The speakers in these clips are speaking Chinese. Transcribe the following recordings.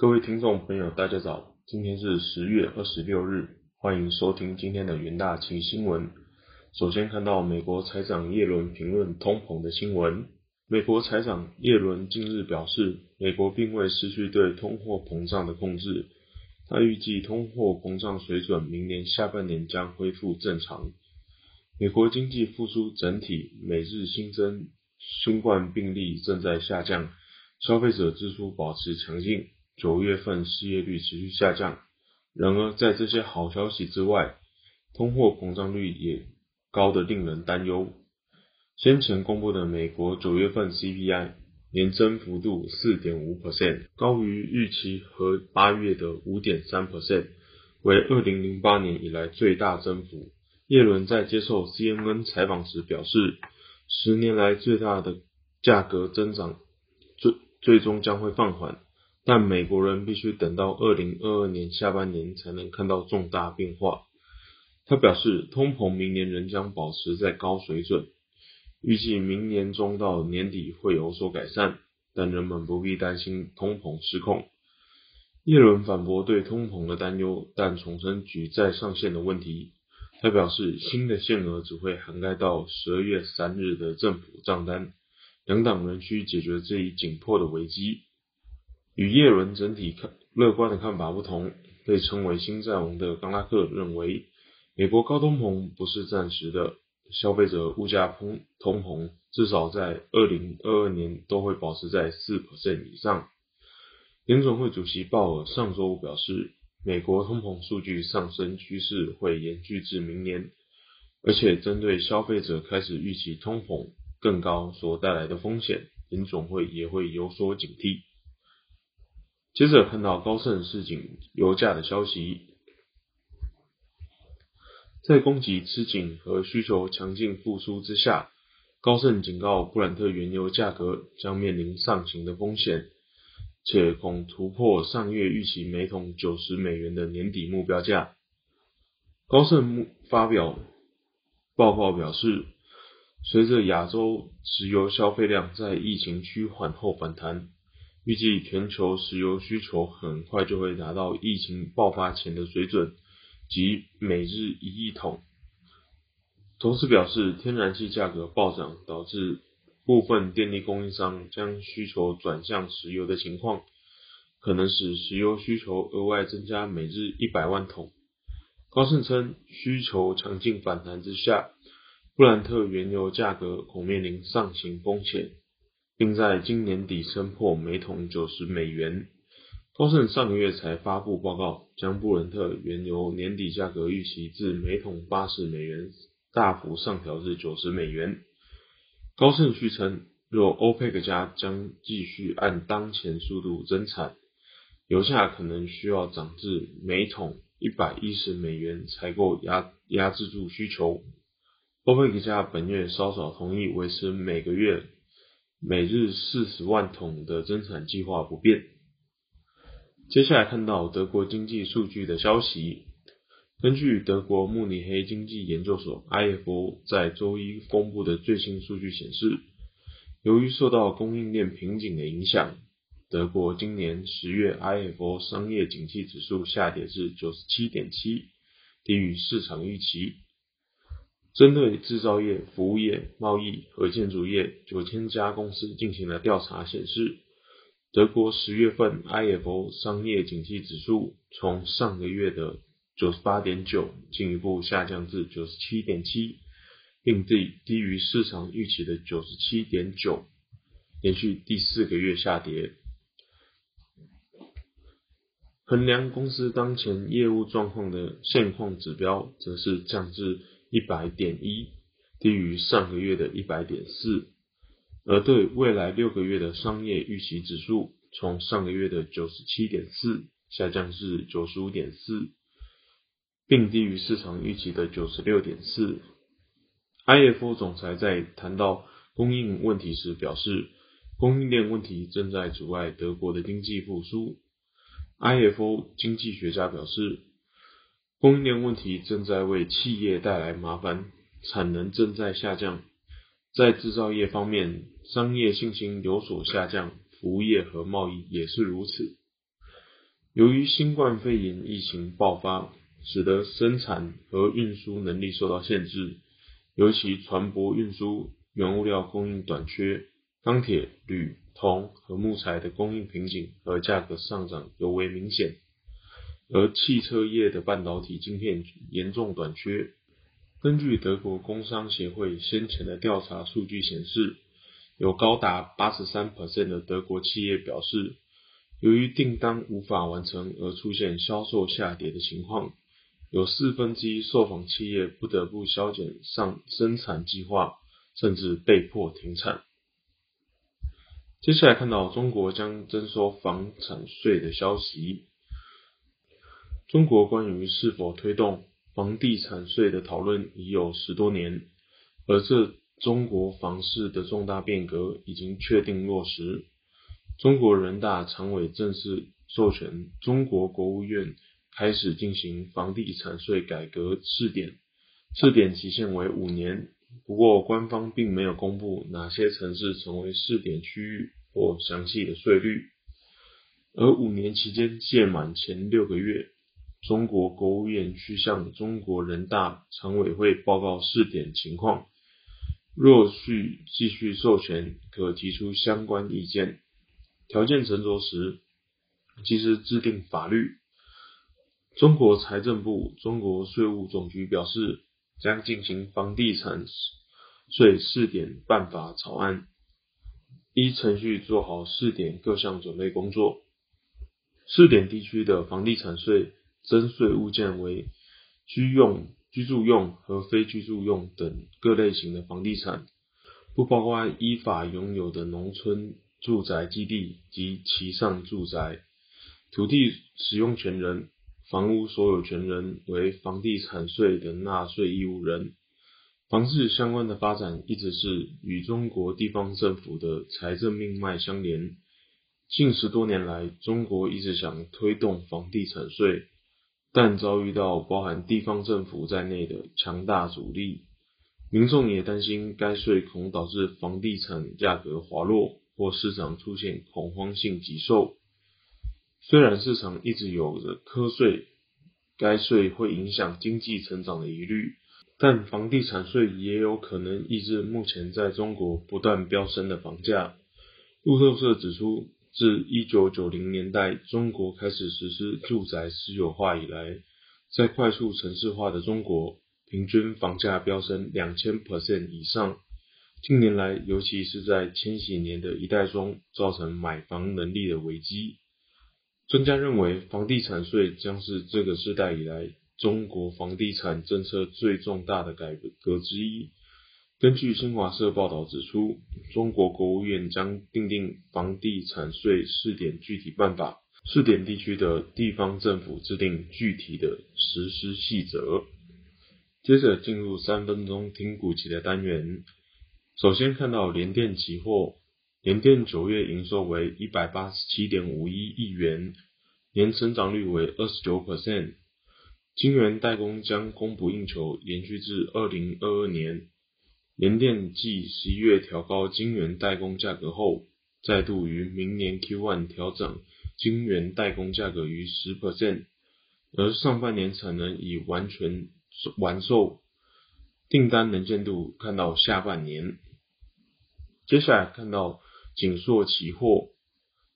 各位听众朋友，大家早，今天是十月二十六日，欢迎收听今天的元大旗新闻。首先看到美国财长耶伦评论通膨的新闻。美国财长耶伦近日表示，美国并未失去对通货膨胀的控制，他预计通货膨胀水准明年下半年将恢复正常。美国经济复苏整体，每日新增新冠病例正在下降，消费者支出保持强劲。九月份失业率持续下降，然而在这些好消息之外，通货膨胀率也高得令人担忧。先前公布的美国九月份 CPI 年增幅度四点五 percent，高于预期和八月的五点三 percent，为二零零八年以来最大增幅。耶伦在接受 CNN 采访时表示，十年来最大的价格增长最最终将会放缓。但美国人必须等到二零二二年下半年才能看到重大变化。他表示，通膨明年仍将保持在高水准，预计明年中到年底会有所改善，但人们不必担心通膨失控。耶伦反驳对通膨的担忧，但重申举债上限的问题。他表示，新的限额只会涵盖到十二月三日的政府账单，两党仍需解决这一紧迫的危机。与叶伦整体看乐观的看法不同，被称为“新债王”的冈拉克认为，美国高通膨不是暂时的，消费者物价通通膨至少在二零二二年都会保持在四以上。联总会主席鲍尔上周五表示，美国通膨数据上升趋势会延续至明年，而且针对消费者开始预期通膨更高所带来的风险，联总会也会有所警惕。接着看到高盛市井油价的消息，在供给吃紧和需求强劲复苏之下，高盛警告布兰特原油价格将面临上行的风险，且恐突破上月预期每桶九十美元的年底目标价。高盛发表报告表示，随着亚洲石油消费量在疫情趋缓后反弹。预计全球石油需求很快就会达到疫情爆发前的水准，即每日一亿桶。同时表示，天然气价格暴涨导致部分电力供应商将需求转向石油的情况，可能使石油需求额外增加每日一百万桶。高盛称，需求强劲反弹之下，布兰特原油价格恐面临上行风险。并在今年底升破每桶九十美元。高盛上个月才发布报告，将布伦特原油年底价格预期至每桶八十美元大幅上调至九十美元。高盛续称，若欧佩克加将继续按当前速度增产，油价可能需要涨至每桶一百一十美元才够压压制住需求。欧佩克加本月稍早同意维持每个月。每日四十万桶的增产计划不变。接下来看到德国经济数据的消息。根据德国慕尼黑经济研究所 （IFO） 在周一公布的最新数据显示，由于受到供应链瓶颈的影响，德国今年十月 IFO 商业景气指数下跌至九十七点七，低于市场预期。针对制造业、服务业、贸易和建筑业九千家公司进行了调查，显示德国十月份 IFO 商业景气指数从上个月的九十八点九进一步下降至九十七点七，并低低于市场预期的九十七点九，连续第四个月下跌。衡量公司当前业务状况的现况指标，则是降至。一百点一，低于上个月的一百点四，而对未来六个月的商业预期指数，从上个月的九十七点四下降至九十五点四，并低于市场预期的九十六点四。IFO 总裁在谈到供应问题时表示，供应链问题正在阻碍德国的经济复苏。IFO 经济学家表示。供应链问题正在为企业带来麻烦，产能正在下降。在制造业方面，商业信心有所下降，服务业和贸易也是如此。由于新冠肺炎疫情爆发，使得生产和运输能力受到限制，尤其船舶运输原物料供应短缺，钢铁、铝、铜和木材的供应瓶颈和价格上涨尤为明显。而汽车业的半导体晶片严重短缺。根据德国工商协会先前的调查数据显示，有高达八十三的德国企业表示，由于订单无法完成而出现销售下跌的情况。有四分之一受访企业不得不削减上生产计划，甚至被迫停产。接下来看到中国将征收房产税的消息。中国关于是否推动房地产税的讨论已有十多年，而这中国房市的重大变革已经确定落实。中国人大常委正式授权中国国务院。开始进行房地产税改革试点，试点期限为五年。不过，官方并没有公布哪些城市成为试点区域或详细的税率。而五年期间届满前六个月，中国国务院需向中国人大常委会报告试点情况。若需继续授权，可提出相关意见。条件成熟时，及时制定法律。中国财政部、中国税务总局表示，将进行房地产税试点办法草案，依程序做好试点各项准备工作。试点地区的房地产税征税物件为居用、居住用和非居住用等各类型的房地产，不包括依法拥有的农村住宅基地及其上住宅。土地使用权人。房屋所有权人为房地产税的纳税义务人。房市相关的发展一直是与中国地方政府的财政命脉相连。近十多年来，中国一直想推动房地产税，但遭遇到包含地方政府在内的强大阻力。民众也担心该税恐导致房地产价格滑落，或市场出现恐慌性急售。虽然市场一直有着瞌税，该税会影响经济成长的疑虑，但房地产税也有可能抑制目前在中国不断飙升的房价。路透社指出，自1990年代中国开始实施住宅私有化以来，在快速城市化的中国，平均房价飙升两千 percent 以上。近年来，尤其是在千禧年的一代中，造成买房能力的危机。专家认为，房地产税将是这个时代以来中国房地产政策最重大的改革之一。根据新华社报道指出，中国国务院将订定房地产税试点具体办法，试点地区的地方政府制定具体的实施细则。接着进入三分钟听股期的单元，首先看到联电期货。联电九月营收为一百八十七点五一亿元，年成长率为二十九 percent。晶圆代工将供不应求，延续至二零二二年。联电继十一月调高晶圆代工价格后，再度于明年 Q1 调整晶圆代工价格逾十 percent，而上半年产能已完全完售，订单能见度看到下半年。接下来看到。锦硕期货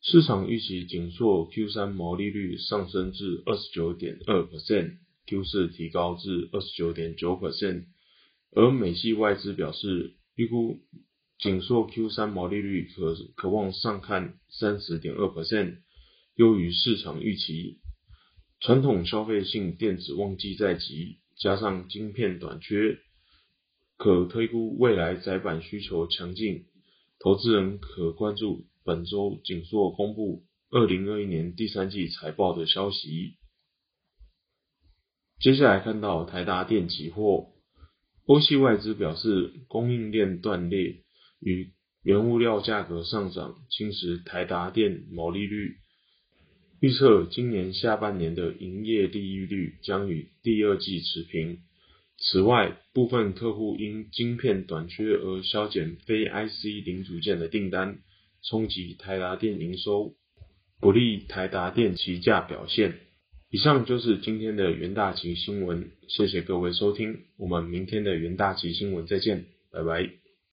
市场预期锦硕 Q 三毛利率上升至二十九点二 percent，Q 四提高至二十九点九 percent，而美系外资表示预估锦硕 Q 三毛利率可可望上看三十点二 percent，优于市场预期。传统消费性电子旺季在即，加上晶片短缺，可推估未来载板需求强劲。投资人可关注本周锦硕公布二零二一年第三季财报的消息。接下来看到台达电期货，欧系外资表示供应链断裂与原物料价格上涨侵蚀台达电毛利率，预测今年下半年的营业利益率将与第二季持平。此外，部分客户因晶片短缺而削减非 IC 零组件的订单，冲击台达电营收。不利台达电期价表现。以上就是今天的元大旗新闻，谢谢各位收听，我们明天的元大旗新闻再见，拜拜。